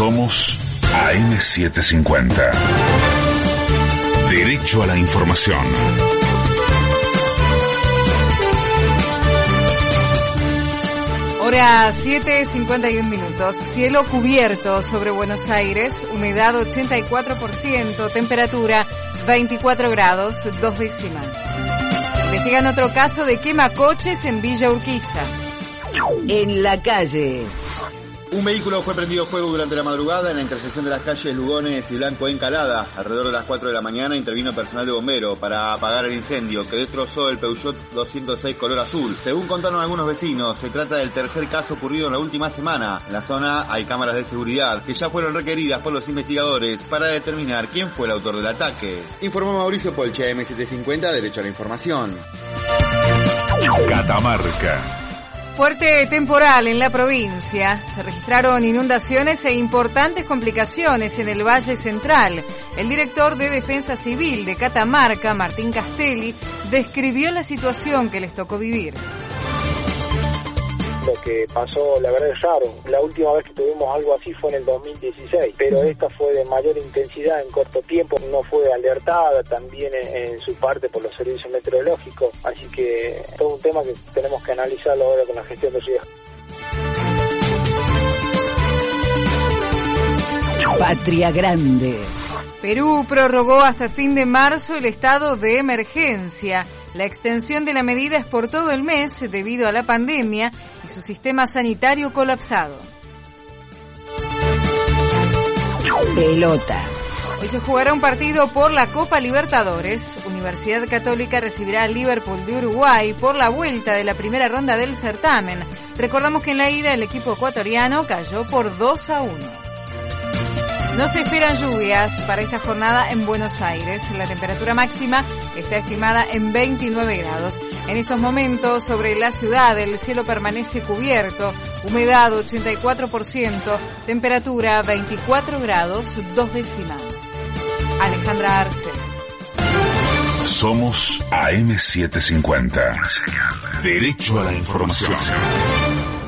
Somos AM750. Derecho a la información. Hora 7.51 minutos. Cielo cubierto sobre Buenos Aires, humedad 84%, temperatura 24 grados, dos décimas. Investigan otro caso de quema coches en Villa Urquiza. En la calle. Un vehículo fue prendido fuego durante la madrugada en la intersección de las calles Lugones y Blanco Encalada. Alrededor de las 4 de la mañana intervino personal de bombero para apagar el incendio que destrozó el Peugeot 206 color azul. Según contaron algunos vecinos, se trata del tercer caso ocurrido en la última semana. En la zona hay cámaras de seguridad que ya fueron requeridas por los investigadores para determinar quién fue el autor del ataque. Informó Mauricio Polche, M750, Derecho a la Información. Catamarca. Fuerte temporal en la provincia. Se registraron inundaciones e importantes complicaciones en el Valle Central. El director de Defensa Civil de Catamarca, Martín Castelli, describió la situación que les tocó vivir lo que pasó, la verdad es raro. La última vez que tuvimos algo así fue en el 2016, pero esta fue de mayor intensidad en corto tiempo, no fue alertada también en, su parte por los servicios meteorológicos, así que es todo un tema que tenemos que analizarlo ahora con la gestión de riesgos. Patria Grande. Perú prorrogó hasta fin de marzo el estado de emergencia. La extensión de la medida es por todo el mes debido a la pandemia y su sistema sanitario colapsado. Pelota. Hoy se jugará un partido por la Copa Libertadores. Universidad Católica recibirá al Liverpool de Uruguay por la vuelta de la primera ronda del certamen. Recordamos que en la ida el equipo ecuatoriano cayó por 2 a 1. No se esperan lluvias para esta jornada en Buenos Aires. La temperatura máxima está estimada en 29 grados. En estos momentos sobre la ciudad el cielo permanece cubierto, humedad 84%, temperatura 24 grados, dos décimas. Alejandra Arce. Somos AM750. Derecho a la información.